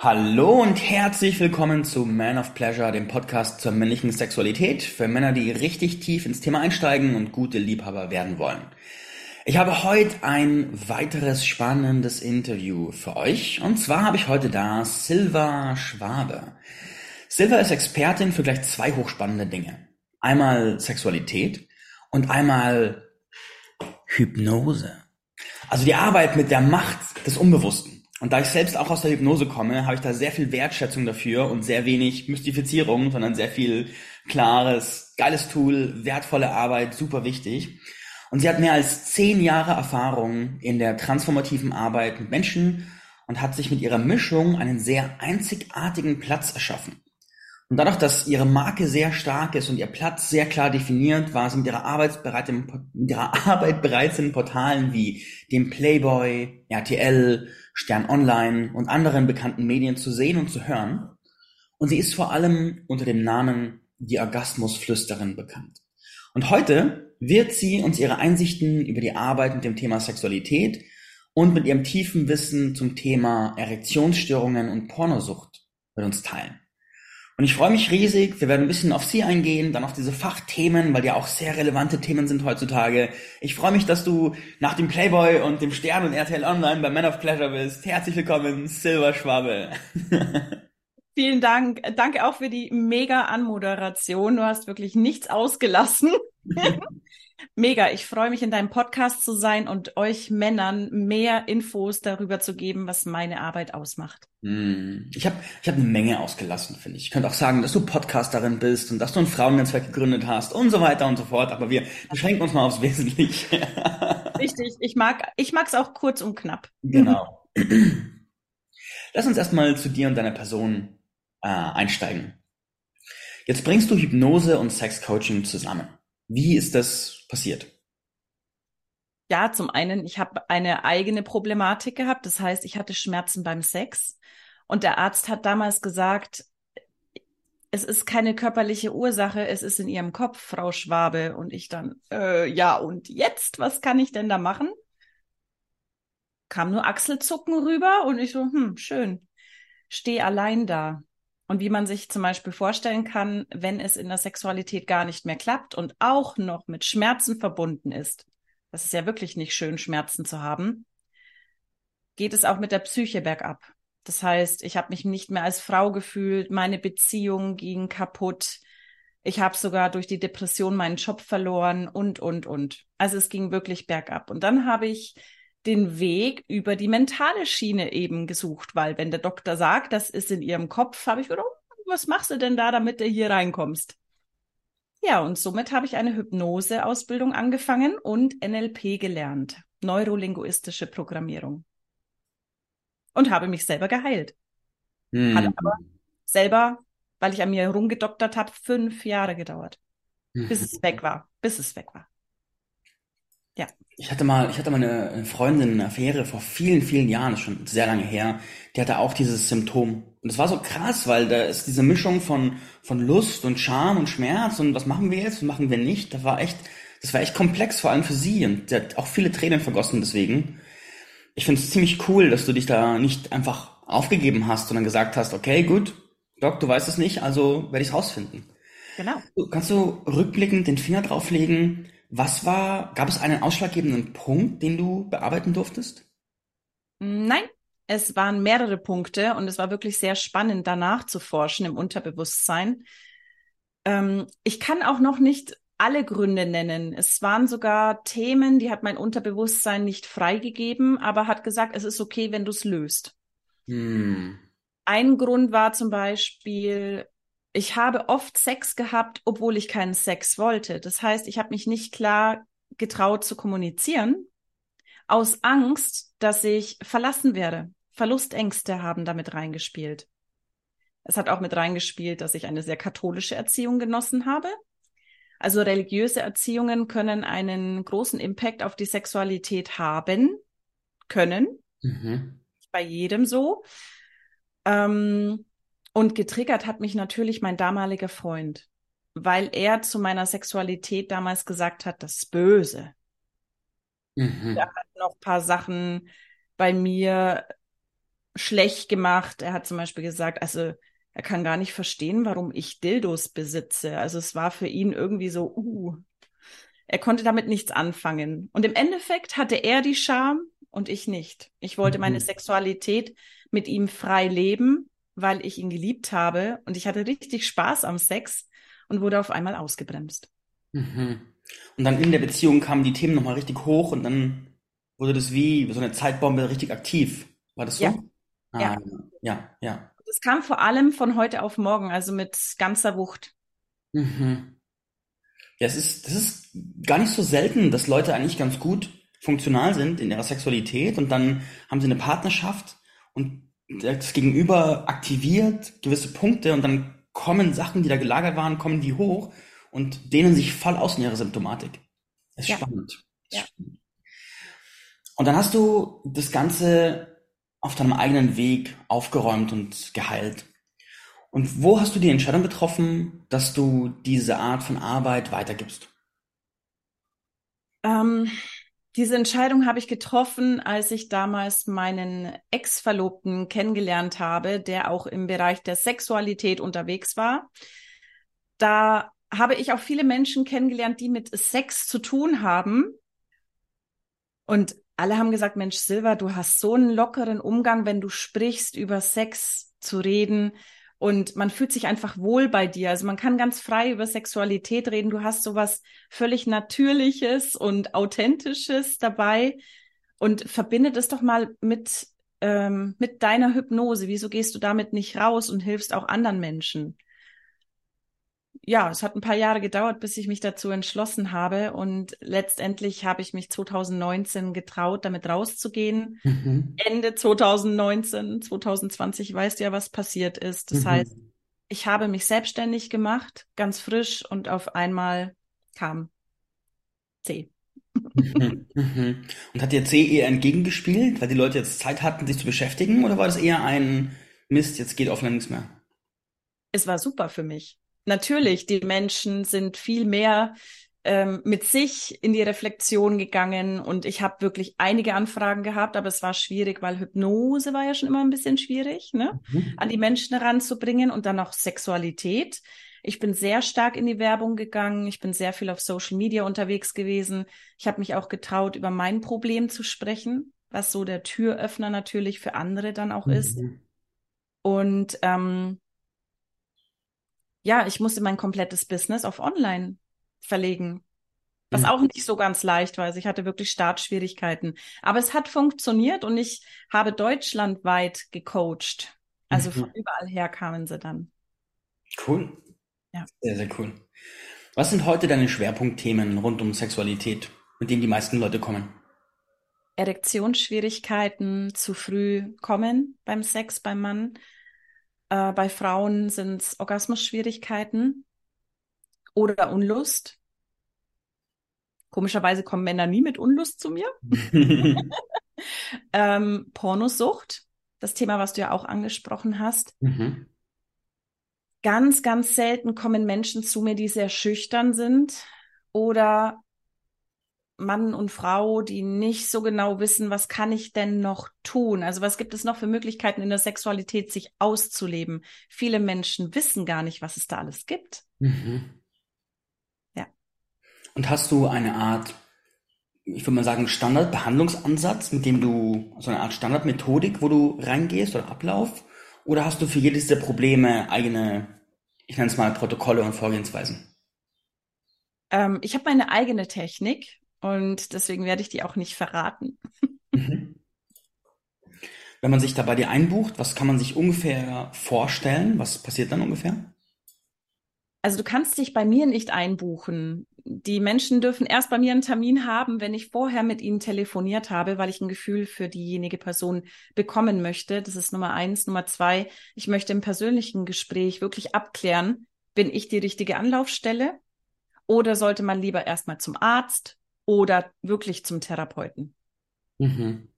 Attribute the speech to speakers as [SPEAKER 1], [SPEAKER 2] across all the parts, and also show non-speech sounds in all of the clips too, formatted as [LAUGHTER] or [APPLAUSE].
[SPEAKER 1] Hallo und herzlich willkommen zu Man of Pleasure, dem Podcast zur männlichen Sexualität für Männer, die richtig tief ins Thema einsteigen und gute Liebhaber werden wollen. Ich habe heute ein weiteres spannendes Interview für euch und zwar habe ich heute da Silva Schwabe. Silva ist Expertin für gleich zwei hochspannende Dinge. Einmal Sexualität und einmal Hypnose. Also die Arbeit mit der Macht des Unbewussten. Und da ich selbst auch aus der Hypnose komme, habe ich da sehr viel Wertschätzung dafür und sehr wenig Mystifizierung, sondern sehr viel klares, geiles Tool, wertvolle Arbeit, super wichtig. Und sie hat mehr als zehn Jahre Erfahrung in der transformativen Arbeit mit Menschen und hat sich mit ihrer Mischung einen sehr einzigartigen Platz erschaffen. Und dadurch, dass ihre Marke sehr stark ist und ihr Platz sehr klar definiert, war sie mit ihrer, Arbeitsbereit mit ihrer [LAUGHS] Arbeit bereits in Portalen wie dem Playboy, RTL, Stern Online und anderen bekannten Medien zu sehen und zu hören. Und sie ist vor allem unter dem Namen die Orgasmusflüsterin bekannt. Und heute wird sie uns ihre Einsichten über die Arbeit mit dem Thema Sexualität und mit ihrem tiefen Wissen zum Thema Erektionsstörungen und Pornosucht mit uns teilen. Und ich freue mich riesig. Wir werden ein bisschen auf Sie eingehen, dann auf diese Fachthemen, weil die auch sehr relevante Themen sind heutzutage. Ich freue mich, dass du nach dem Playboy und dem Stern und RTL Online bei Man of Pleasure bist. Herzlich willkommen, Silver Schwabe. [LAUGHS]
[SPEAKER 2] Vielen Dank. Danke auch für die mega Anmoderation. Du hast wirklich nichts ausgelassen. [LAUGHS] Mega, ich freue mich in deinem Podcast zu sein und euch Männern mehr Infos darüber zu geben, was meine Arbeit ausmacht.
[SPEAKER 1] Hm. Ich habe ich hab eine Menge ausgelassen, finde ich. Ich könnte auch sagen, dass du Podcasterin bist und dass du ein Frauennetzwerk gegründet hast und so weiter und so fort, aber wir beschränken uns mal aufs Wesentliche. [LAUGHS]
[SPEAKER 2] Richtig, ich mag ich mag's auch kurz und knapp.
[SPEAKER 1] Genau. [CLEARS THROAT] Lass uns erstmal zu dir und deiner Person äh, einsteigen. Jetzt bringst du Hypnose und Sexcoaching zusammen. Wie ist das passiert?
[SPEAKER 2] Ja, zum einen, ich habe eine eigene Problematik gehabt. Das heißt, ich hatte Schmerzen beim Sex. Und der Arzt hat damals gesagt, es ist keine körperliche Ursache, es ist in Ihrem Kopf, Frau Schwabe. Und ich dann, äh, ja, und jetzt, was kann ich denn da machen? Kam nur Achselzucken rüber und ich so, hm, schön. Steh allein da. Und wie man sich zum Beispiel vorstellen kann, wenn es in der Sexualität gar nicht mehr klappt und auch noch mit Schmerzen verbunden ist, das ist ja wirklich nicht schön, Schmerzen zu haben, geht es auch mit der Psyche bergab. Das heißt, ich habe mich nicht mehr als Frau gefühlt, meine Beziehung ging kaputt, ich habe sogar durch die Depression meinen Job verloren und, und, und. Also es ging wirklich bergab. Und dann habe ich den Weg über die mentale Schiene eben gesucht, weil wenn der Doktor sagt, das ist in ihrem Kopf, habe ich gedacht, oh, was machst du denn da, damit du hier reinkommst? Ja, und somit habe ich eine Hypnose-Ausbildung angefangen und NLP gelernt, neurolinguistische Programmierung. Und habe mich selber geheilt. Hm. Hat aber selber, weil ich an mir rumgedoktert habe, fünf Jahre gedauert, bis es [LAUGHS] weg war, bis es weg war.
[SPEAKER 1] Ja. Ich hatte mal, ich hatte mal eine Freundin, eine Affäre vor vielen, vielen Jahren, schon sehr lange her, die hatte auch dieses Symptom. Und es war so krass, weil da ist diese Mischung von, von Lust und Scham und Schmerz und was machen wir jetzt, was machen wir nicht. Das war echt, das war echt komplex, vor allem für sie. Und sie hat auch viele Tränen vergossen deswegen. Ich finde es ziemlich cool, dass du dich da nicht einfach aufgegeben hast, sondern gesagt hast, okay, gut, Doc, du weißt es nicht, also werde ich es rausfinden. Genau. Kannst du rückblickend den Finger drauflegen, was war, gab es einen ausschlaggebenden Punkt, den du bearbeiten durftest?
[SPEAKER 2] Nein, es waren mehrere Punkte und es war wirklich sehr spannend, danach zu forschen im Unterbewusstsein. Ähm, ich kann auch noch nicht alle Gründe nennen. Es waren sogar Themen, die hat mein Unterbewusstsein nicht freigegeben, aber hat gesagt, es ist okay, wenn du es löst. Hm. Ein Grund war zum Beispiel, ich habe oft Sex gehabt, obwohl ich keinen Sex wollte. Das heißt, ich habe mich nicht klar getraut zu kommunizieren, aus Angst, dass ich verlassen werde. Verlustängste haben damit reingespielt. Es hat auch mit reingespielt, dass ich eine sehr katholische Erziehung genossen habe. Also religiöse Erziehungen können einen großen Impact auf die Sexualität haben, können. Mhm. Bei jedem so. Ähm, und getriggert hat mich natürlich mein damaliger Freund, weil er zu meiner Sexualität damals gesagt hat, das Böse. Mhm. Er hat noch ein paar Sachen bei mir schlecht gemacht. Er hat zum Beispiel gesagt, also er kann gar nicht verstehen, warum ich Dildos besitze. Also es war für ihn irgendwie so, uh, er konnte damit nichts anfangen. Und im Endeffekt hatte er die Scham und ich nicht. Ich wollte meine mhm. Sexualität mit ihm frei leben, weil ich ihn geliebt habe und ich hatte richtig Spaß am Sex und wurde auf einmal ausgebremst.
[SPEAKER 1] Mhm. Und dann in der Beziehung kamen die Themen nochmal richtig hoch und dann wurde das wie so eine Zeitbombe richtig aktiv. War das so?
[SPEAKER 2] Ja. Ah, ja. ja, ja. Das kam vor allem von heute auf morgen, also mit ganzer Wucht.
[SPEAKER 1] Mhm. Ja, es ist, das ist gar nicht so selten, dass Leute eigentlich ganz gut funktional sind in ihrer Sexualität und dann haben sie eine Partnerschaft und das Gegenüber aktiviert gewisse Punkte und dann kommen Sachen, die da gelagert waren, kommen die hoch und dehnen sich voll aus in ihrer Symptomatik. Das ist ja. spannend. Ja. Und dann hast du das Ganze auf deinem eigenen Weg aufgeräumt und geheilt. Und wo hast du die Entscheidung getroffen, dass du diese Art von Arbeit weitergibst?
[SPEAKER 2] Ähm, diese Entscheidung habe ich getroffen, als ich damals meinen Ex-Verlobten kennengelernt habe, der auch im Bereich der Sexualität unterwegs war. Da habe ich auch viele Menschen kennengelernt, die mit Sex zu tun haben. Und alle haben gesagt, Mensch, Silva, du hast so einen lockeren Umgang, wenn du sprichst, über Sex zu reden. Und man fühlt sich einfach wohl bei dir. Also man kann ganz frei über Sexualität reden. Du hast sowas völlig Natürliches und Authentisches dabei. Und verbindet es doch mal mit, ähm, mit deiner Hypnose. Wieso gehst du damit nicht raus und hilfst auch anderen Menschen? Ja, es hat ein paar Jahre gedauert, bis ich mich dazu entschlossen habe. Und letztendlich habe ich mich 2019 getraut, damit rauszugehen. Mhm. Ende 2019, 2020 weißt du ja, was passiert ist. Das mhm. heißt, ich habe mich selbstständig gemacht, ganz frisch und auf einmal kam C.
[SPEAKER 1] Mhm. mhm. Und hat dir C eher entgegengespielt, weil die Leute jetzt Zeit hatten, sich zu beschäftigen? Oder war das eher ein Mist, jetzt geht offline nichts mehr?
[SPEAKER 2] Es war super für mich natürlich, die Menschen sind viel mehr ähm, mit sich in die Reflexion gegangen und ich habe wirklich einige Anfragen gehabt, aber es war schwierig, weil Hypnose war ja schon immer ein bisschen schwierig, ne? Mhm. an die Menschen heranzubringen und dann noch Sexualität. Ich bin sehr stark in die Werbung gegangen. Ich bin sehr viel auf Social Media unterwegs gewesen. Ich habe mich auch getraut, über mein Problem zu sprechen, was so der Türöffner natürlich für andere dann auch mhm. ist. Und ähm, ja, ich musste mein komplettes Business auf Online verlegen. Was mhm. auch nicht so ganz leicht war. Also ich hatte wirklich Startschwierigkeiten. Aber es hat funktioniert und ich habe deutschlandweit gecoacht. Also mhm. von überall her kamen sie dann.
[SPEAKER 1] Cool. Ja. Sehr, sehr cool. Was sind heute deine Schwerpunktthemen rund um Sexualität, mit denen die meisten Leute kommen?
[SPEAKER 2] Erektionsschwierigkeiten, zu früh kommen beim Sex beim Mann, äh, bei Frauen sind es Orgasmusschwierigkeiten oder Unlust. Komischerweise kommen Männer nie mit Unlust zu mir. [LAUGHS] ähm, Pornosucht, das Thema, was du ja auch angesprochen hast. Mhm. Ganz, ganz selten kommen Menschen zu mir, die sehr schüchtern sind oder Mann und Frau, die nicht so genau wissen, was kann ich denn noch tun? Also was gibt es noch für Möglichkeiten in der Sexualität, sich auszuleben? Viele Menschen wissen gar nicht, was es da alles gibt. Mhm.
[SPEAKER 1] Ja. Und hast du eine Art, ich würde mal sagen, Standardbehandlungsansatz, mit dem du, so eine Art Standardmethodik, wo du reingehst oder Ablauf? Oder hast du für jedes der Probleme eigene, ich nenne es mal Protokolle und Vorgehensweisen?
[SPEAKER 2] Ähm, ich habe meine eigene Technik und deswegen werde ich die auch nicht verraten. Mhm.
[SPEAKER 1] Wenn man sich da bei dir einbucht, was kann man sich ungefähr vorstellen? Was passiert dann ungefähr?
[SPEAKER 2] Also du kannst dich bei mir nicht einbuchen. Die Menschen dürfen erst bei mir einen Termin haben, wenn ich vorher mit ihnen telefoniert habe, weil ich ein Gefühl für diejenige Person bekommen möchte. Das ist Nummer eins. Nummer zwei, ich möchte im persönlichen Gespräch wirklich abklären, bin ich die richtige Anlaufstelle? Oder sollte man lieber erstmal zum Arzt, oder wirklich zum Therapeuten. Mhm.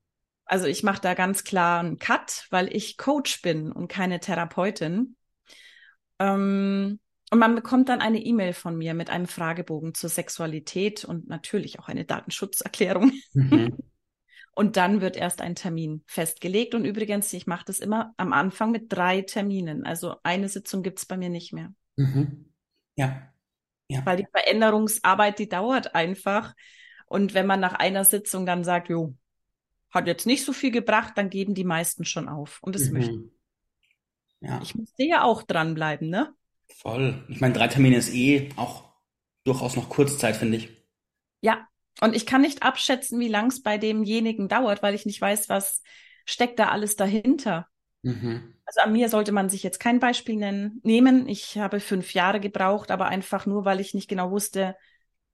[SPEAKER 2] Also ich mache da ganz klar einen Cut, weil ich Coach bin und keine Therapeutin. Ähm, und man bekommt dann eine E-Mail von mir mit einem Fragebogen zur Sexualität und natürlich auch eine Datenschutzerklärung. Mhm. [LAUGHS] Und dann wird erst ein Termin festgelegt. Und übrigens, ich mache das immer am Anfang mit drei Terminen. Also eine Sitzung gibt es bei mir nicht mehr.
[SPEAKER 1] Mhm. Ja.
[SPEAKER 2] Ja. Weil die Veränderungsarbeit, die dauert einfach. Und wenn man nach einer Sitzung dann sagt, jo, hat jetzt nicht so viel gebracht, dann geben die meisten schon auf. Und das mhm. möchte ja. ich. musste ja auch dranbleiben, ne?
[SPEAKER 1] Voll. Ich meine, drei Termine ist eh auch durchaus noch Kurzzeit, finde ich.
[SPEAKER 2] Ja, und ich kann nicht abschätzen, wie lang es bei demjenigen dauert, weil ich nicht weiß, was steckt da alles dahinter. Mhm. Also an mir sollte man sich jetzt kein Beispiel nennen, nehmen. Ich habe fünf Jahre gebraucht, aber einfach nur, weil ich nicht genau wusste,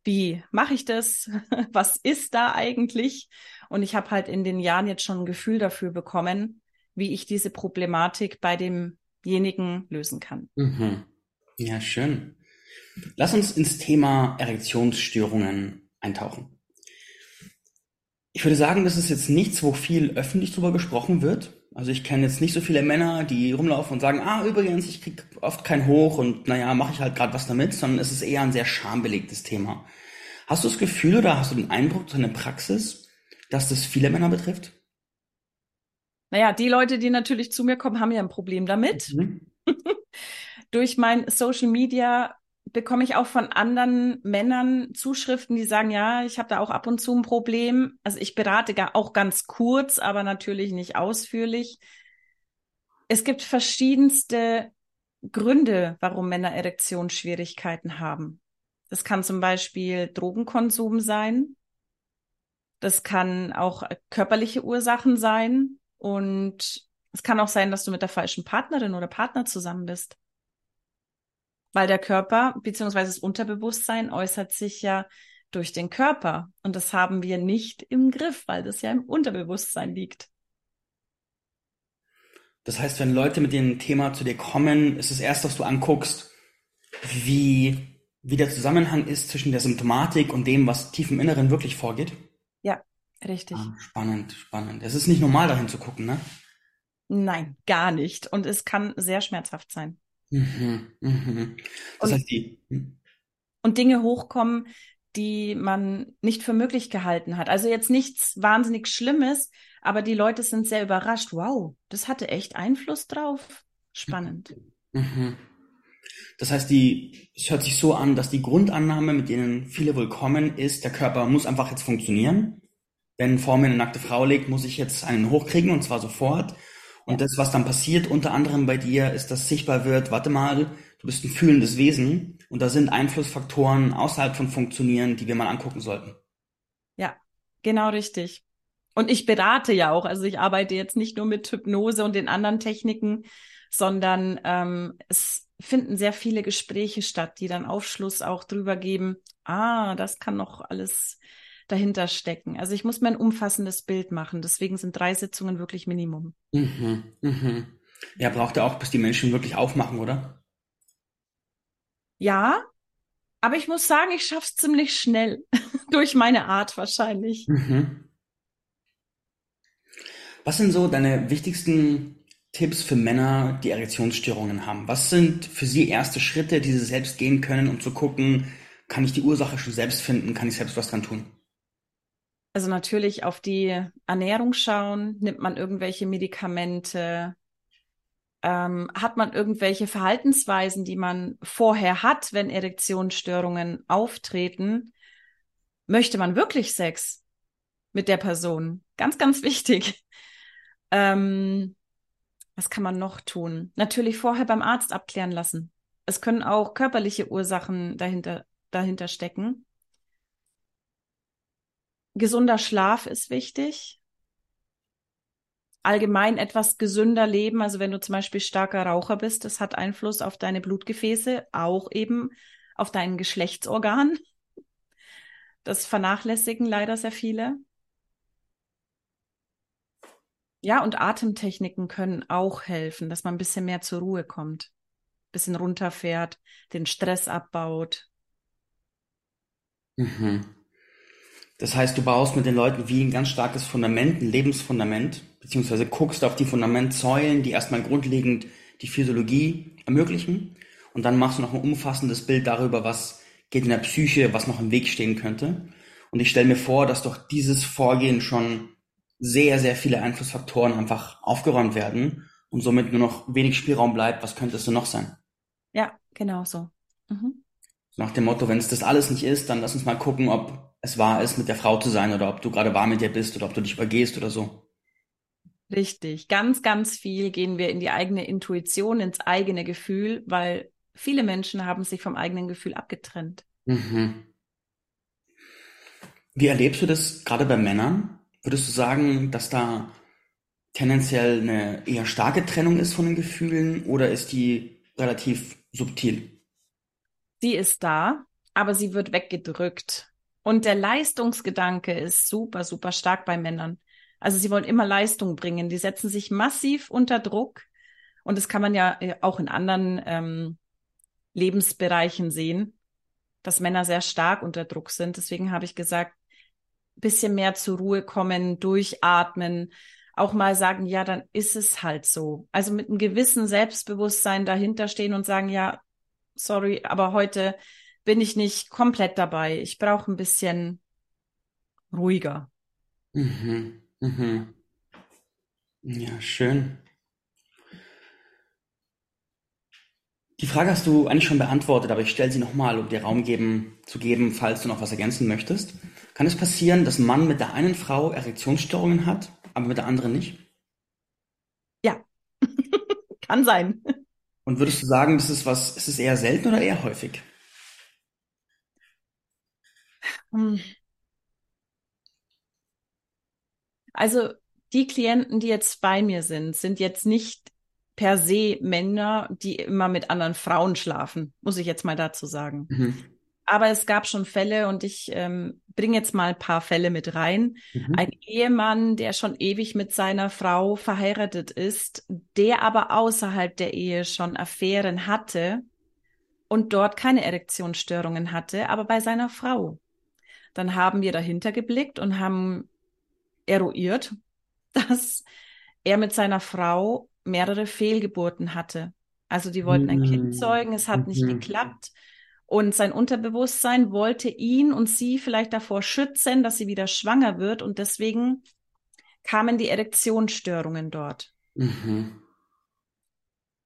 [SPEAKER 2] wie mache ich das? [LAUGHS] Was ist da eigentlich? Und ich habe halt in den Jahren jetzt schon ein Gefühl dafür bekommen, wie ich diese Problematik bei demjenigen lösen kann.
[SPEAKER 1] Mhm. Ja, schön. Lass uns ins Thema Erektionsstörungen eintauchen. Ich würde sagen, das ist jetzt nichts, wo viel öffentlich drüber gesprochen wird. Also ich kenne jetzt nicht so viele Männer, die rumlaufen und sagen, ah, übrigens, ich krieg oft kein Hoch und naja, mache ich halt gerade was damit, sondern es ist eher ein sehr schambelegtes Thema. Hast du das Gefühl oder hast du den Eindruck, deine Praxis, dass das viele Männer betrifft?
[SPEAKER 2] Naja, die Leute, die natürlich zu mir kommen, haben ja ein Problem damit. Mhm. [LAUGHS] Durch mein Social Media bekomme ich auch von anderen Männern Zuschriften, die sagen, ja, ich habe da auch ab und zu ein Problem. Also ich berate auch ganz kurz, aber natürlich nicht ausführlich. Es gibt verschiedenste Gründe, warum Männer Erektionsschwierigkeiten haben. Das kann zum Beispiel Drogenkonsum sein. Das kann auch körperliche Ursachen sein. Und es kann auch sein, dass du mit der falschen Partnerin oder Partner zusammen bist weil der Körper bzw. das Unterbewusstsein äußert sich ja durch den Körper und das haben wir nicht im Griff, weil das ja im Unterbewusstsein liegt.
[SPEAKER 1] Das heißt, wenn Leute mit dem Thema zu dir kommen, ist das erste, was du anguckst, wie, wie der Zusammenhang ist zwischen der Symptomatik und dem, was tief im Inneren wirklich vorgeht?
[SPEAKER 2] Ja, richtig.
[SPEAKER 1] Ah, spannend, spannend. Es ist nicht normal, dahin zu gucken, ne?
[SPEAKER 2] Nein, gar nicht. Und es kann sehr schmerzhaft sein. Mhm,
[SPEAKER 1] mhm. Das und, heißt, die, hm?
[SPEAKER 2] und Dinge hochkommen, die man nicht für möglich gehalten hat. Also jetzt nichts wahnsinnig Schlimmes, aber die Leute sind sehr überrascht. Wow, das hatte echt Einfluss drauf. Spannend.
[SPEAKER 1] Mhm. Das heißt, die, es hört sich so an, dass die Grundannahme, mit denen viele wohl kommen, ist, der Körper muss einfach jetzt funktionieren. Wenn vor mir eine nackte Frau liegt, muss ich jetzt einen hochkriegen und zwar sofort. Und das, was dann passiert, unter anderem bei dir, ist, dass sichtbar wird, warte mal, du bist ein fühlendes Wesen und da sind Einflussfaktoren außerhalb von Funktionieren, die wir mal angucken sollten.
[SPEAKER 2] Ja, genau richtig. Und ich berate ja auch, also ich arbeite jetzt nicht nur mit Hypnose und den anderen Techniken, sondern ähm, es finden sehr viele Gespräche statt, die dann Aufschluss auch drüber geben, ah, das kann noch alles dahinter stecken. Also ich muss mir ein umfassendes Bild machen. Deswegen sind drei Sitzungen wirklich Minimum.
[SPEAKER 1] Mhm, mhm. Ja, braucht er auch, bis die Menschen wirklich aufmachen, oder?
[SPEAKER 2] Ja, aber ich muss sagen, ich schaff's ziemlich schnell. [LAUGHS] Durch meine Art wahrscheinlich.
[SPEAKER 1] Mhm. Was sind so deine wichtigsten Tipps für Männer, die Erektionsstörungen haben? Was sind für sie erste Schritte, die sie selbst gehen können, um zu gucken, kann ich die Ursache schon selbst finden, kann ich selbst was dran tun?
[SPEAKER 2] Also natürlich auf die Ernährung schauen, nimmt man irgendwelche Medikamente, ähm, hat man irgendwelche Verhaltensweisen, die man vorher hat, wenn Erektionsstörungen auftreten, möchte man wirklich Sex mit der Person? Ganz, ganz wichtig. [LAUGHS] Ähm, was kann man noch tun? Natürlich vorher beim Arzt abklären lassen. Es können auch körperliche Ursachen dahinter, dahinter stecken. Gesunder Schlaf ist wichtig. Allgemein etwas gesünder leben. Also wenn du zum Beispiel starker Raucher bist, das hat Einfluss auf deine Blutgefäße, auch eben auf dein Geschlechtsorgan. Das vernachlässigen leider sehr viele. Ja, und Atemtechniken können auch helfen, dass man ein bisschen mehr zur Ruhe kommt, ein bisschen runterfährt, den Stress abbaut.
[SPEAKER 1] Mhm. Das heißt, du baust mit den Leuten wie ein ganz starkes Fundament, ein Lebensfundament, beziehungsweise guckst auf die Fundamentsäulen, die erstmal grundlegend die Physiologie ermöglichen. Und dann machst du noch ein umfassendes Bild darüber, was geht in der Psyche, was noch im Weg stehen könnte. Und ich stelle mir vor, dass doch dieses Vorgehen schon sehr, sehr viele Einflussfaktoren einfach aufgeräumt werden und somit nur noch wenig Spielraum bleibt, was könnte es denn noch sein?
[SPEAKER 2] Ja, genau so. Mhm.
[SPEAKER 1] Nach dem Motto, wenn es das alles nicht ist, dann lass uns mal gucken, ob es wahr ist, mit der Frau zu sein oder ob du gerade wahr mit dir bist oder ob du dich übergehst oder so.
[SPEAKER 2] Richtig. Ganz, ganz viel gehen wir in die eigene Intuition, ins eigene Gefühl, weil viele Menschen haben sich vom eigenen Gefühl abgetrennt.
[SPEAKER 1] Mhm. Wie erlebst du das gerade bei Männern? Würdest du sagen, dass da tendenziell eine eher starke Trennung ist von den Gefühlen oder ist die relativ subtil?
[SPEAKER 2] Sie ist da, aber sie wird weggedrückt. Und der Leistungsgedanke ist super, super stark bei Männern. Also sie wollen immer Leistung bringen. Die setzen sich massiv unter Druck. Und das kann man ja äh, auch in anderen ähm, Lebensbereichen sehen, dass Männer sehr stark unter Druck sind. Deswegen habe ich gesagt, bisschen mehr zur Ruhe kommen, durchatmen, auch mal sagen, ja, dann ist es halt so. Also mit einem gewissen Selbstbewusstsein dahinter stehen und sagen, ja, sorry, aber heute bin ich nicht komplett dabei. Ich brauche ein bisschen ruhiger.
[SPEAKER 1] Mhm. Mhm. Ja, schön. Die Frage hast du eigentlich schon beantwortet, aber ich stelle sie nochmal, um dir Raum geben, zu geben, falls du noch was ergänzen möchtest. Kann es passieren, dass ein Mann mit der einen Frau Erektionsstörungen hat, aber mit der anderen nicht?
[SPEAKER 2] Ja, [LAUGHS] kann sein.
[SPEAKER 1] Und würdest du sagen, das ist was, ist es eher selten oder eher häufig?
[SPEAKER 2] Hm. Also die Klienten, die jetzt bei mir sind, sind jetzt nicht per se Männer, die immer mit anderen Frauen schlafen, muss ich jetzt mal dazu sagen. Mhm. Aber es gab schon Fälle und ich ähm, bringe jetzt mal ein paar Fälle mit rein. Mhm. Ein Ehemann, der schon ewig mit seiner Frau verheiratet ist, der aber außerhalb der Ehe schon Affären hatte und dort keine Erektionsstörungen hatte, aber bei seiner Frau. Dann haben wir dahinter geblickt und haben eruiert, [LAUGHS] dass er mit seiner Frau mehrere Fehlgeburten hatte. Also die wollten ein Kind mm, zeugen, es hat nicht mhm. geklappt. Und sein Unterbewusstsein wollte ihn und sie vielleicht davor schützen, dass sie wieder schwanger wird. Und deswegen kamen die Erektionsstörungen dort. Mhm.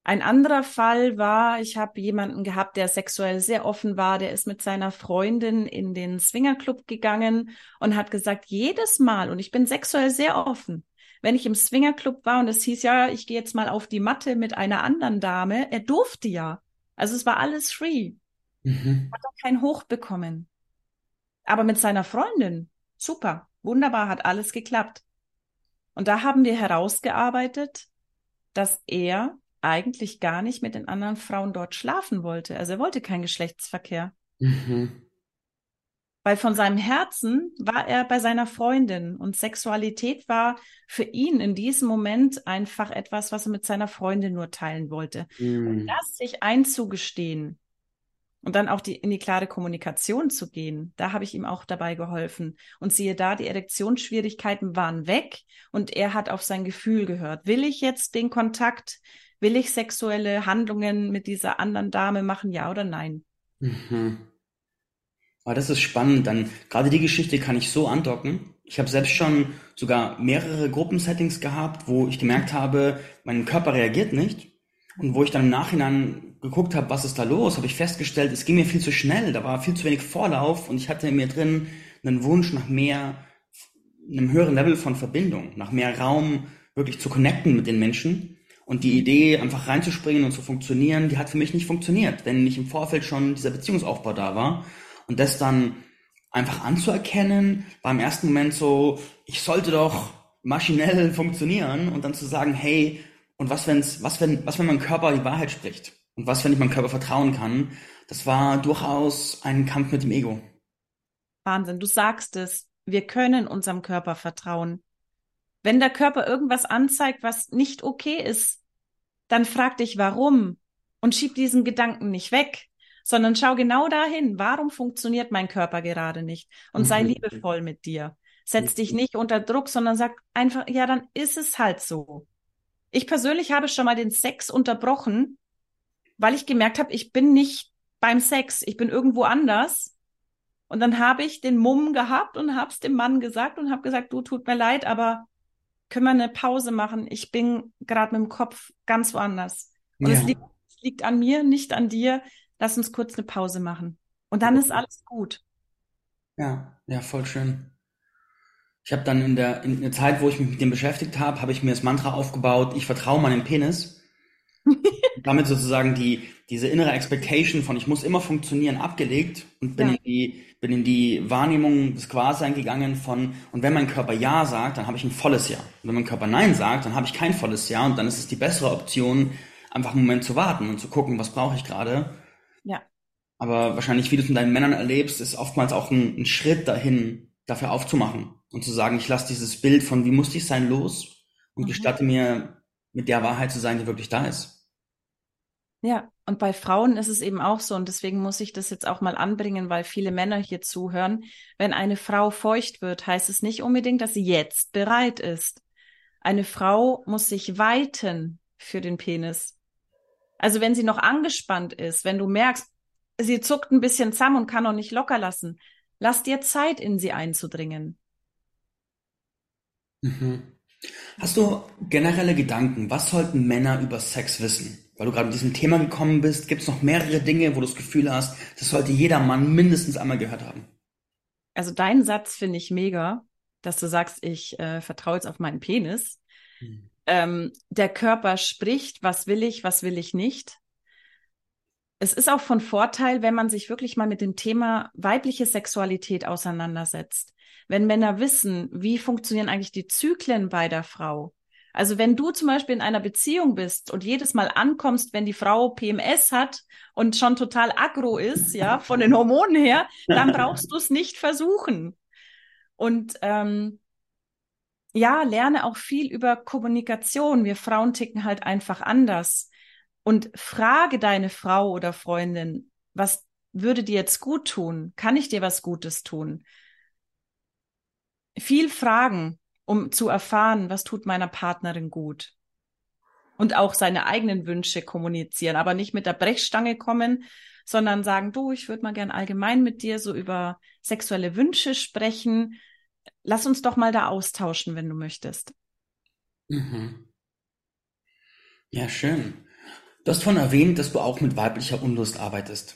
[SPEAKER 2] Ein anderer Fall war, ich habe jemanden gehabt, der sexuell sehr offen war, der ist mit seiner Freundin in den Swingerclub gegangen und hat gesagt, jedes Mal, und ich bin sexuell sehr offen, wenn ich im Swingerclub war und es hieß, ja, ich gehe jetzt mal auf die Matte mit einer anderen Dame, er durfte ja. Also es war alles free. Mhm. Hat er kein Hoch bekommen. Aber mit seiner Freundin, super, wunderbar, hat alles geklappt. Und da haben wir herausgearbeitet, dass er eigentlich gar nicht mit den anderen Frauen dort schlafen wollte. Also er wollte keinen Geschlechtsverkehr. Mhm. Weil von seinem Herzen war er bei seiner Freundin und Sexualität war für ihn in diesem Moment einfach etwas, was er mit seiner Freundin nur teilen wollte. Mhm. Und das sich einzugestehen und dann auch die, in die klare Kommunikation zu gehen, da habe ich ihm auch dabei geholfen. Und siehe da, die Erektionsschwierigkeiten waren weg und er hat auf sein Gefühl gehört. Will ich jetzt den Kontakt Will ich sexuelle Handlungen mit dieser anderen Dame machen, ja oder nein? Mhm.
[SPEAKER 1] Aber das ist spannend. Dann gerade die Geschichte kann ich so andocken. Ich habe selbst schon sogar mehrere Gruppensettings gehabt, wo ich gemerkt habe, mein Körper reagiert nicht. Und wo ich dann im Nachhinein geguckt habe, was ist da los, habe ich festgestellt, es ging mir viel zu schnell. Da war viel zu wenig Vorlauf und ich hatte in mir drin einen Wunsch nach mehr, einem höheren Level von Verbindung, nach mehr Raum, wirklich zu connecten mit den Menschen. Und die Idee, einfach reinzuspringen und zu funktionieren, die hat für mich nicht funktioniert, wenn nicht im Vorfeld schon dieser Beziehungsaufbau da war. Und das dann einfach anzuerkennen, war im ersten Moment so, ich sollte doch maschinell [LAUGHS] funktionieren und dann zu sagen, hey, und was wenn's, was wenn, was wenn mein Körper die Wahrheit spricht? Und was, wenn ich meinem Körper vertrauen kann? Das war durchaus ein Kampf mit dem Ego.
[SPEAKER 2] Wahnsinn, du sagst es. Wir können unserem Körper vertrauen. Wenn der Körper irgendwas anzeigt, was nicht okay ist, dann frag dich warum und schieb diesen Gedanken nicht weg, sondern schau genau dahin, warum funktioniert mein Körper gerade nicht und sei mhm. liebevoll mit dir. Setz dich nicht unter Druck, sondern sag einfach, ja, dann ist es halt so. Ich persönlich habe schon mal den Sex unterbrochen, weil ich gemerkt habe, ich bin nicht beim Sex, ich bin irgendwo anders. Und dann habe ich den Mumm gehabt und habe es dem Mann gesagt und habe gesagt, du tut mir leid, aber können wir eine Pause machen? Ich bin gerade mit dem Kopf ganz woanders. Und
[SPEAKER 1] Ja.
[SPEAKER 2] es, liegt, es liegt an mir, nicht an dir. Lass uns kurz eine Pause machen. Und dann ist alles gut.
[SPEAKER 1] Ja, ja, voll schön. Ich habe dann in der, in der Zeit, wo ich mich mit dem beschäftigt habe, habe ich mir das Mantra aufgebaut, ich vertraue meinem Penis. [LAUGHS] Damit sozusagen die, diese innere Expectation von ich muss immer funktionieren abgelegt und bin
[SPEAKER 2] Ja.
[SPEAKER 1] in die, bin in die Wahrnehmung des Gewahrsein gegangen von, und wenn mein Körper Ja sagt, dann habe ich ein volles Ja. Und wenn mein Körper Nein sagt, dann habe ich kein volles Ja und dann ist es die bessere Option, einfach einen Moment zu warten und zu gucken, was brauche ich gerade.
[SPEAKER 2] Ja.
[SPEAKER 1] Aber wahrscheinlich, wie du es mit deinen Männern erlebst, ist oftmals auch ein, ein Schritt dahin, dafür aufzumachen und zu sagen, ich lasse dieses Bild von wie muss ich sein los und
[SPEAKER 2] Mhm.
[SPEAKER 1] gestatte mir, mit der Wahrheit zu sein, die wirklich da ist.
[SPEAKER 2] Ja, und bei Frauen ist es eben auch so, und deswegen muss ich das jetzt auch mal anbringen, weil viele Männer hier zuhören. Wenn eine Frau feucht wird, heißt es nicht unbedingt, dass sie jetzt bereit ist. Eine Frau muss sich weiten für den Penis. Also wenn sie noch angespannt ist, wenn du merkst, sie zuckt ein bisschen zusammen und kann noch nicht locker lassen, lass dir Zeit, in sie einzudringen.
[SPEAKER 1] Mhm. Hast du generelle Gedanken? Was sollten Männer über Sex wissen? Weil du gerade mit diesem Thema gekommen bist, gibt es noch mehrere Dinge, wo du das Gefühl hast, das sollte jeder Mann mindestens einmal gehört haben.
[SPEAKER 2] Also deinen Satz finde ich mega, dass du sagst, ich äh, vertraue jetzt auf meinen Penis.
[SPEAKER 1] Mhm.
[SPEAKER 2] Ähm, der Körper spricht, was will ich, was will ich nicht. Es ist auch von Vorteil, wenn man sich wirklich mal mit dem Thema weibliche Sexualität auseinandersetzt. Wenn Männer wissen, wie funktionieren eigentlich die Zyklen bei der Frau. Also wenn du zum Beispiel in einer Beziehung bist und jedes Mal ankommst, wenn die Frau PMS hat und schon total aggro ist, ja, von den Hormonen her, dann [LAUGHS] brauchst du es nicht versuchen. Und ähm, ja, lerne auch viel über Kommunikation. Wir Frauen ticken halt einfach anders. Und frage deine Frau oder Freundin, was würde dir jetzt gut tun? Kann ich dir was Gutes tun? Viel fragen, um zu erfahren, was tut meiner Partnerin gut. Und auch seine eigenen Wünsche kommunizieren, aber nicht mit der Brechstange kommen, sondern sagen, du, ich würde mal gern allgemein mit dir so über sexuelle Wünsche sprechen. Lass uns doch mal da austauschen, wenn du möchtest.
[SPEAKER 1] Mhm. Ja, schön. Du hast vorhin erwähnt, dass du auch mit weiblicher Unlust arbeitest.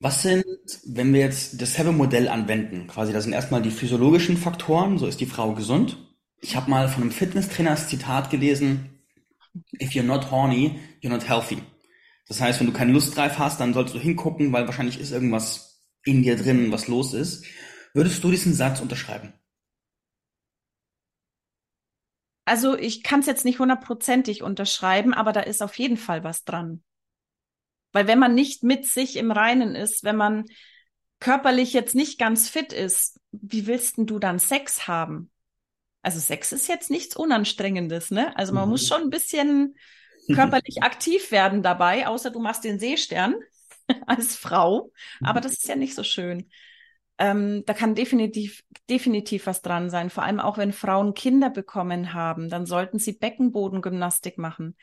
[SPEAKER 1] Was sind, wenn wir jetzt dasselbe Modell anwenden, quasi, das sind erstmal die physiologischen Faktoren, so ist die Frau gesund. Ich habe mal von einem Fitnesstrainer das Zitat gelesen, if you're not horny, you're not healthy. Das heißt, wenn du keinen Lustdrive hast, dann solltest du hingucken, weil wahrscheinlich ist irgendwas in dir drin, was los ist. Würdest du diesen Satz unterschreiben?
[SPEAKER 2] Also ich kann es jetzt nicht hundertprozentig unterschreiben, aber da ist auf jeden Fall was dran. Weil wenn man nicht mit sich im Reinen ist, wenn man körperlich jetzt nicht ganz fit ist, wie willst denn du dann Sex haben? Also Sex ist jetzt nichts Unanstrengendes, ne? Also man
[SPEAKER 1] Mhm.
[SPEAKER 2] muss schon ein bisschen [LAUGHS] körperlich aktiv werden dabei, außer du machst den Seestern [LAUGHS] als Frau. Aber das ist ja nicht so schön. Ähm, da kann definitiv, definitiv was dran sein. Vor allem auch, wenn Frauen Kinder bekommen haben, dann sollten sie Beckenbodengymnastik machen.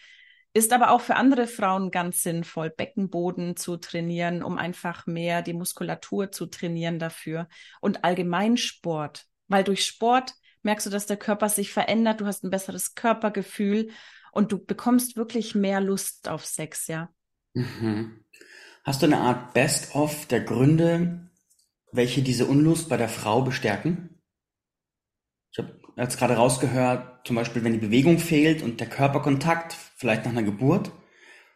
[SPEAKER 2] Ist aber auch für andere Frauen ganz sinnvoll, Beckenboden zu trainieren, um einfach mehr die Muskulatur zu trainieren dafür. Und allgemein Sport. Weil durch Sport merkst du, dass der Körper sich verändert, du hast ein besseres Körpergefühl und du bekommst wirklich mehr Lust auf Sex, ja.
[SPEAKER 1] Mhm. Hast du eine Art Best-of der Gründe, welche diese Unlust bei der Frau bestärken? Ich habe jetzt gerade rausgehört, zum Beispiel, wenn die Bewegung fehlt und der Körperkontakt, vielleicht nach einer Geburt.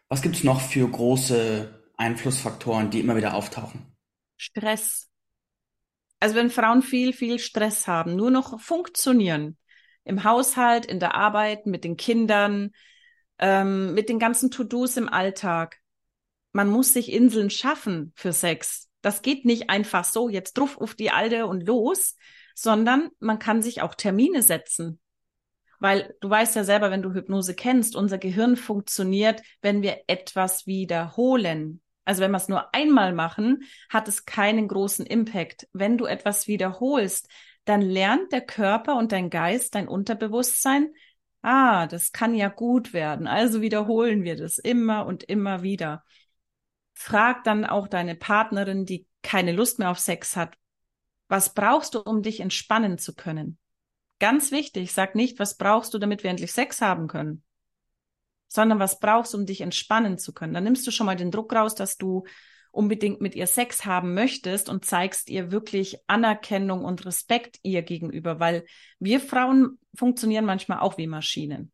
[SPEAKER 1] Was gibt's noch für große Einflussfaktoren, die immer wieder auftauchen?
[SPEAKER 2] Stress. Also wenn Frauen viel, viel Stress haben, nur noch funktionieren. Im Haushalt, in der Arbeit, mit den Kindern, ähm, mit den ganzen To-Dos im Alltag. Man muss sich Inseln schaffen für Sex. Das geht nicht einfach so, jetzt drauf auf die Alte und los, sondern man kann sich auch Termine setzen. Weil du weißt ja selber, wenn du Hypnose kennst, unser Gehirn funktioniert, wenn wir etwas wiederholen. Also wenn wir es nur einmal machen, hat es keinen großen Impact. Wenn du etwas wiederholst, dann lernt der Körper und dein Geist, dein Unterbewusstsein, ah, das kann ja gut werden. Also wiederholen wir das immer und immer wieder. Frag dann auch deine Partnerin, die keine Lust mehr auf Sex hat, was brauchst du, um dich entspannen zu können? Ganz wichtig, sag nicht, was brauchst du, damit wir endlich Sex haben können, sondern was brauchst du, um dich entspannen zu können. Dann nimmst du schon mal den Druck raus, dass du unbedingt mit ihr Sex haben möchtest und zeigst ihr wirklich Anerkennung und Respekt ihr gegenüber, weil wir Frauen funktionieren manchmal auch wie Maschinen.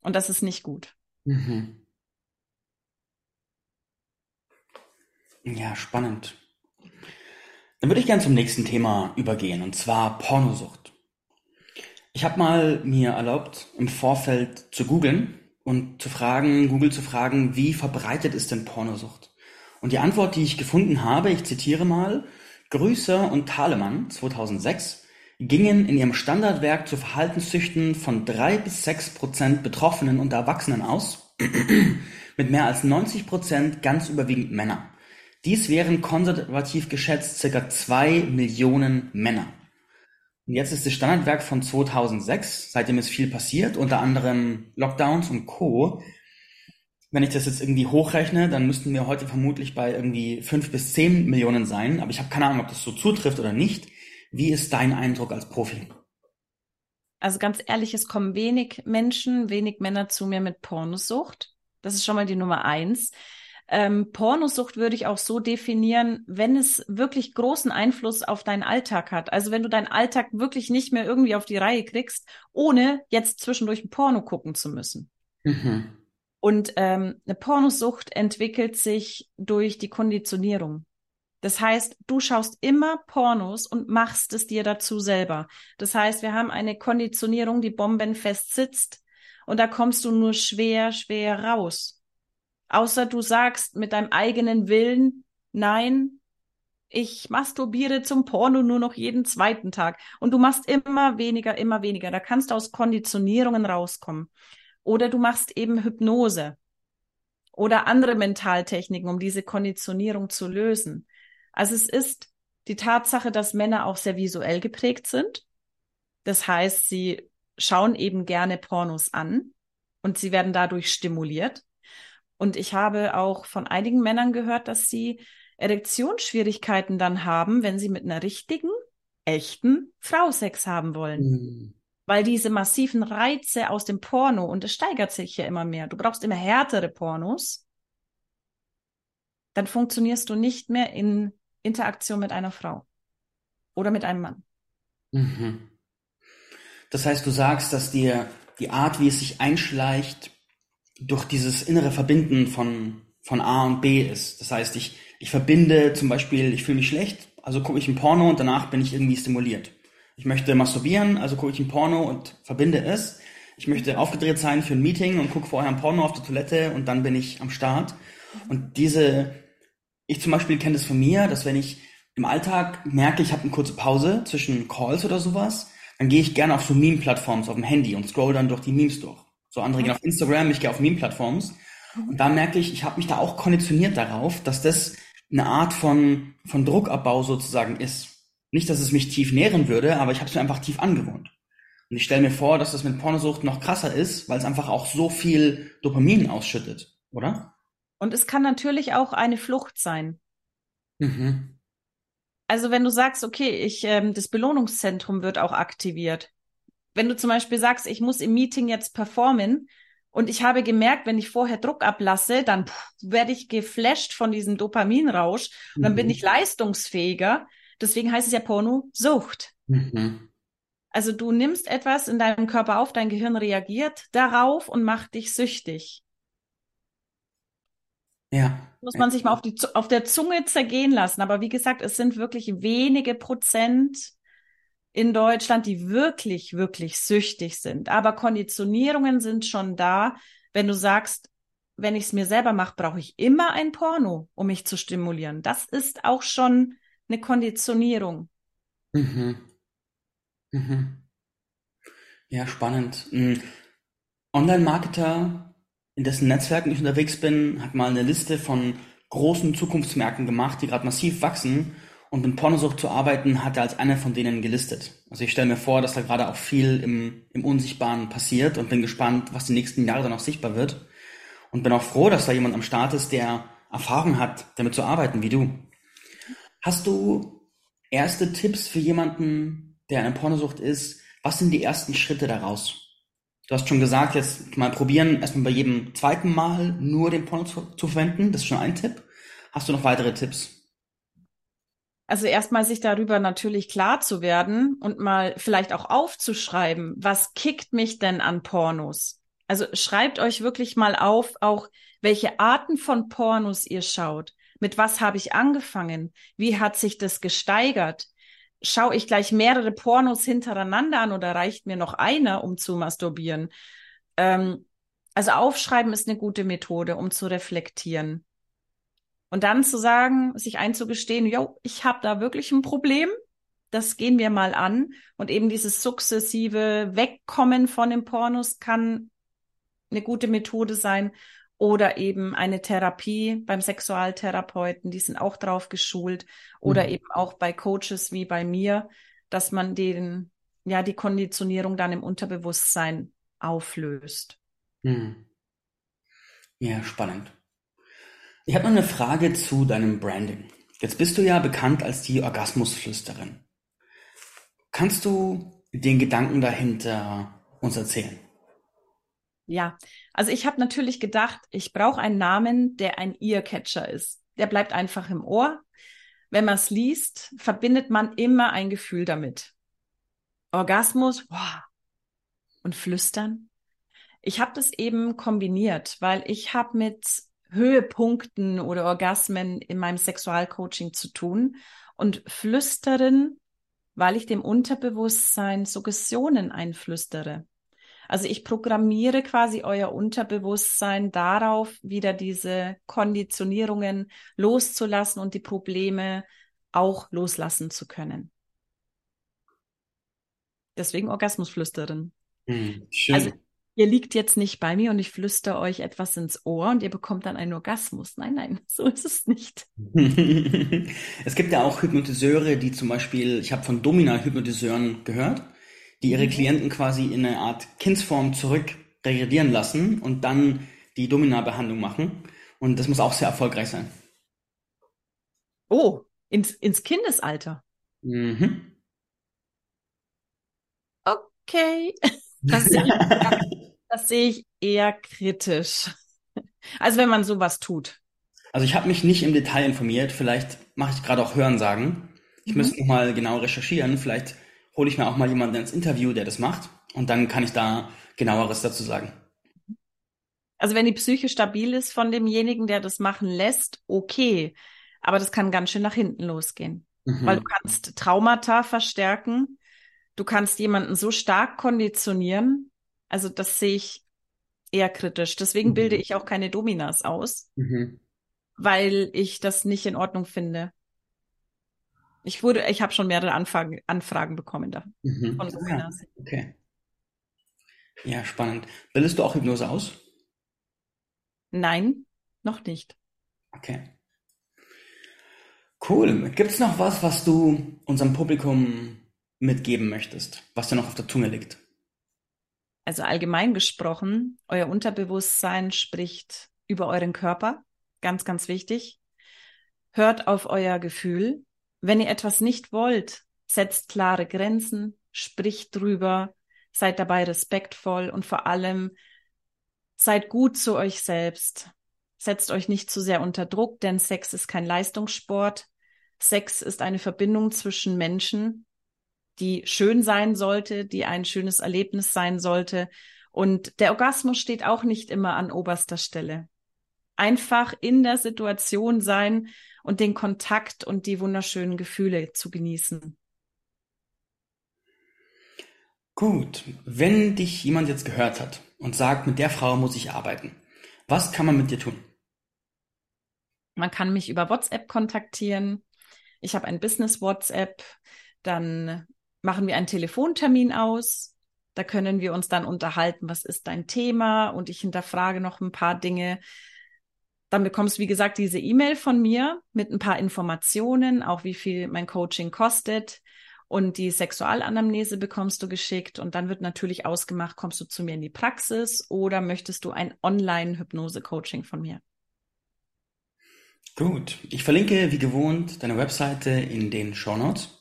[SPEAKER 2] Und das ist nicht gut. Mhm.
[SPEAKER 1] Ja, spannend. Dann würde ich gerne zum nächsten Thema übergehen, und zwar Pornosucht. Ich habe mal mir erlaubt, im Vorfeld zu googeln und zu fragen, Google zu fragen, wie verbreitet ist denn Pornosucht? Und die Antwort, die ich gefunden habe, ich zitiere mal, Grüßer und Thalemann 2006 gingen in ihrem Standardwerk zu Verhaltenssüchten von drei bis sechs Prozent Betroffenen und Erwachsenen aus, [CLEARS THROAT] mit mehr als 90 Prozent ganz überwiegend Männer. Dies wären konservativ geschätzt circa zwei Millionen Männer. Und jetzt ist das Standardwerk von 2006, seitdem ist viel passiert, unter anderem Lockdowns und Co. Wenn ich das jetzt irgendwie hochrechne, dann müssten wir heute vermutlich bei irgendwie fünf bis zehn Millionen sein, aber ich habe keine Ahnung, ob das so zutrifft oder nicht. Wie ist dein Eindruck als Profi?
[SPEAKER 2] Also ganz ehrlich, es kommen wenig Menschen, wenig Männer zu mir mit Pornosucht. Das ist schon mal die Nummer eins. Ähm, Pornosucht würde ich auch so definieren, wenn es wirklich großen Einfluss auf deinen Alltag hat. Also wenn du deinen Alltag wirklich nicht mehr irgendwie auf die Reihe kriegst, ohne jetzt zwischendurch ein Porno gucken zu müssen. Mhm. Und ähm, eine Pornosucht entwickelt sich durch die Konditionierung. Das heißt, du schaust immer Pornos und machst es dir dazu selber. Das heißt, wir haben eine Konditionierung, die bombenfest sitzt und da kommst du nur schwer, schwer raus. Außer du sagst mit deinem eigenen Willen, nein, ich masturbiere zum Porno nur noch jeden zweiten Tag. Und du machst immer weniger, immer weniger. Da kannst du aus Konditionierungen rauskommen. Oder du machst eben Hypnose oder andere Mentaltechniken, um diese Konditionierung zu lösen. Also es ist die Tatsache, dass Männer auch sehr visuell geprägt sind. Das heißt, sie schauen eben gerne Pornos an und sie werden dadurch stimuliert. Und ich habe auch von einigen Männern gehört, dass sie Erektionsschwierigkeiten dann haben, wenn sie mit einer richtigen, echten Frau Sex haben wollen. Mhm. Weil diese massiven Reize aus dem Porno, und es steigert sich ja immer mehr, du brauchst immer härtere Pornos, dann funktionierst du nicht mehr in Interaktion mit einer Frau oder mit einem Mann. Mhm.
[SPEAKER 1] Das heißt, du sagst, dass dir die Art, wie es sich einschleicht, durch dieses innere Verbinden von, von A und B ist. Das heißt, ich, ich verbinde zum Beispiel, ich fühle mich schlecht, also gucke ich ein Porno und danach bin ich irgendwie stimuliert. Ich möchte masturbieren, also gucke ich ein Porno und verbinde es. Ich möchte aufgedreht sein für ein Meeting und gucke vorher ein Porno auf der Toilette und dann bin ich am Start. Und diese, ich zum Beispiel kenne das von mir, dass wenn ich im Alltag merke, ich habe eine kurze Pause zwischen Calls oder sowas, dann gehe ich gerne auf so Meme-Plattforms auf dem Handy und scroll dann durch die Memes durch. So andere gehen auf Instagram, ich gehe auf Meme-Plattforms. Und da merke ich, ich habe mich da auch konditioniert darauf, dass das eine Art von, von Druckabbau sozusagen ist. Nicht, dass es mich tief nähren würde, aber ich habe es mir einfach tief angewohnt. Und ich stelle mir vor, dass das mit Pornosucht noch krasser ist, weil es einfach auch so viel Dopamin ausschüttet, oder?
[SPEAKER 2] Und es kann natürlich auch eine Flucht sein. Mhm. Also wenn du sagst, okay, ich ähm, das Belohnungszentrum wird auch aktiviert, wenn du zum Beispiel sagst, ich muss im Meeting jetzt performen und ich habe gemerkt, wenn ich vorher Druck ablasse, dann werde ich geflasht von diesem Dopaminrausch und dann mhm. bin ich leistungsfähiger. Deswegen heißt es ja Porno Sucht. Mhm. Also du nimmst etwas in deinem Körper auf, dein Gehirn reagiert darauf und macht dich süchtig. Ja. Muss man sich mal auf, die, auf der Zunge zergehen lassen. Aber wie gesagt, es sind wirklich wenige Prozent in Deutschland, die wirklich, wirklich süchtig sind. Aber Konditionierungen sind schon da, wenn du sagst, wenn ich es mir selber mache, brauche ich immer ein Porno, um mich zu stimulieren. Das ist auch schon eine Konditionierung. Mhm.
[SPEAKER 1] Mhm. Ja, spannend. Ein Online-Marketer, in dessen Netzwerken ich unterwegs bin, hat mal eine Liste von großen Zukunftsmärkten gemacht, die gerade massiv wachsen und mit Pornosucht zu arbeiten, hat er als einer von denen gelistet. Also ich stelle mir vor, dass da gerade auch viel im, im Unsichtbaren passiert und bin gespannt, was die nächsten Jahre dann auch sichtbar wird. Und bin auch froh, dass da jemand am Start ist, der Erfahrung hat, damit zu arbeiten wie du. Hast du erste Tipps für jemanden, der eine Pornosucht ist, Was sind die ersten Schritte daraus? Du hast schon gesagt, jetzt mal probieren, erstmal bei jedem zweiten Mal nur den Porno zu, zu verwenden. Das ist schon ein Tipp. Hast du noch weitere Tipps?
[SPEAKER 2] Also erstmal sich darüber natürlich klar zu werden und mal vielleicht auch aufzuschreiben, was kickt mich denn an Pornos? Also schreibt euch wirklich mal auf, auch welche Arten von Pornos ihr schaut. Mit was habe ich angefangen? Wie hat sich das gesteigert? Schaue ich gleich mehrere Pornos hintereinander an oder reicht mir noch einer, um zu masturbieren? Ähm, also aufschreiben ist eine gute Methode, um zu reflektieren. Und dann zu sagen, sich einzugestehen, yo, ich habe da wirklich ein Problem. Das gehen wir mal an. Und eben dieses sukzessive Wegkommen von den Pornos kann eine gute Methode sein, oder eben eine Therapie beim Sexualtherapeuten, die sind auch drauf geschult oder mhm. eben auch bei Coaches wie bei mir, dass man den, ja, die Konditionierung dann im Unterbewusstsein auflöst. Mhm.
[SPEAKER 1] Ja, spannend. Ich habe noch eine Frage zu deinem Branding. Jetzt bist du ja bekannt als die Orgasmusflüsterin. Kannst du den Gedanken dahinter uns erzählen?
[SPEAKER 2] Ja, also ich habe natürlich gedacht, ich brauche einen Namen, der ein Earcatcher ist. Der bleibt einfach im Ohr. Wenn man es liest, verbindet man immer ein Gefühl damit. Orgasmus wow. und Flüstern. Ich habe das eben kombiniert, weil ich habe mit Höhepunkten oder Orgasmen in meinem Sexualcoaching zu tun und flüstern, weil ich dem Unterbewusstsein Suggestionen einflüstere. Also ich programmiere quasi euer Unterbewusstsein darauf, wieder diese Konditionierungen loszulassen und die Probleme auch loslassen zu können. Deswegen Orgasmusflüsterin. Hm, schön. Also ihr liegt jetzt nicht bei mir und ich flüstere euch etwas ins Ohr und ihr bekommt dann einen Orgasmus. Nein, nein, [LAUGHS] so ist es nicht. [LAUGHS]
[SPEAKER 1] es gibt ja auch Hypnotiseure, die zum Beispiel, ich habe von Domina-Hypnotiseuren gehört, die ihre mhm. Klienten quasi in eine Art Kindsform zurück regredieren lassen und dann die Domina-Behandlung machen. Und das muss auch sehr erfolgreich sein.
[SPEAKER 2] Oh, ins, ins Kindesalter. Mhm. Okay. [LAUGHS] Das sehe, ich, das sehe ich eher kritisch. [LAUGHS] Also wenn man sowas tut.
[SPEAKER 1] Also ich habe mich nicht im Detail informiert. Vielleicht mache ich gerade auch Hörensagen. Ich mhm. müsste nochmal genau recherchieren. Vielleicht hole ich mir auch mal jemanden ins Interview, der das macht. Und dann kann ich da genaueres dazu sagen.
[SPEAKER 2] Also wenn die Psyche stabil ist von demjenigen, der das machen lässt, okay. Aber das kann ganz schön nach hinten losgehen. Mhm. Weil du kannst Traumata verstärken. Du kannst jemanden so stark konditionieren. Also das sehe ich eher kritisch. Deswegen mhm. bilde ich auch keine Dominas aus, mhm. weil ich das nicht in Ordnung finde. Ich wurde, ich habe schon mehrere Anfragen, Anfragen bekommen da mhm. von
[SPEAKER 1] Seminars. Ja, okay. Ja, spannend. Bildest du auch Hypnose aus?
[SPEAKER 2] Nein, noch nicht.
[SPEAKER 1] Okay. Cool. Gibt es noch was, was du unserem Publikum mitgeben möchtest, was dir noch auf der Zunge liegt?
[SPEAKER 2] Also allgemein gesprochen, euer Unterbewusstsein spricht über euren Körper. Ganz, ganz wichtig. Hört auf euer Gefühl. Wenn ihr etwas nicht wollt, setzt klare Grenzen, spricht drüber, seid dabei respektvoll und vor allem seid gut zu euch selbst. Setzt euch nicht zu sehr unter Druck, denn Sex ist kein Leistungssport. Sex ist eine Verbindung zwischen Menschen, die schön sein sollte, die ein schönes Erlebnis sein sollte. Und der Orgasmus steht auch nicht immer an oberster Stelle. Einfach in der Situation sein und den Kontakt und die wunderschönen Gefühle zu genießen.
[SPEAKER 1] Gut, wenn dich jemand jetzt gehört hat und sagt, mit der Frau muss ich arbeiten, was kann man mit dir tun?
[SPEAKER 2] Man kann mich über WhatsApp kontaktieren. Ich habe ein Business WhatsApp. Dann machen wir einen Telefontermin aus. Da können wir uns dann unterhalten, was ist dein Thema? Und ich hinterfrage noch ein paar Dinge, dann bekommst du, wie gesagt, diese E-Mail von mir mit ein paar Informationen, auch wie viel mein Coaching kostet. Und die Sexualanamnese bekommst du geschickt. Und dann wird natürlich ausgemacht, kommst du zu mir in die Praxis oder möchtest du ein Online-Hypnose-Coaching von mir?
[SPEAKER 1] Gut. Ich verlinke wie gewohnt deine Webseite in den Show Notes.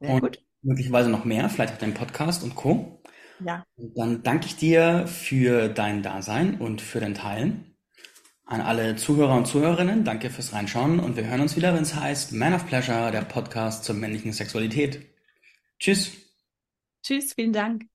[SPEAKER 1] Sehr Und gut. möglicherweise noch mehr, vielleicht auch dein Podcast und Co.
[SPEAKER 2] Ja.
[SPEAKER 1] Und dann danke ich dir für dein Dasein und für dein Teilen. An alle Zuhörer und Zuhörerinnen, danke fürs Reinschauen und wir hören uns wieder, wenn es heißt Man of Pleasure, der Podcast zur männlichen Sexualität. Tschüss.
[SPEAKER 2] Tschüss, vielen Dank.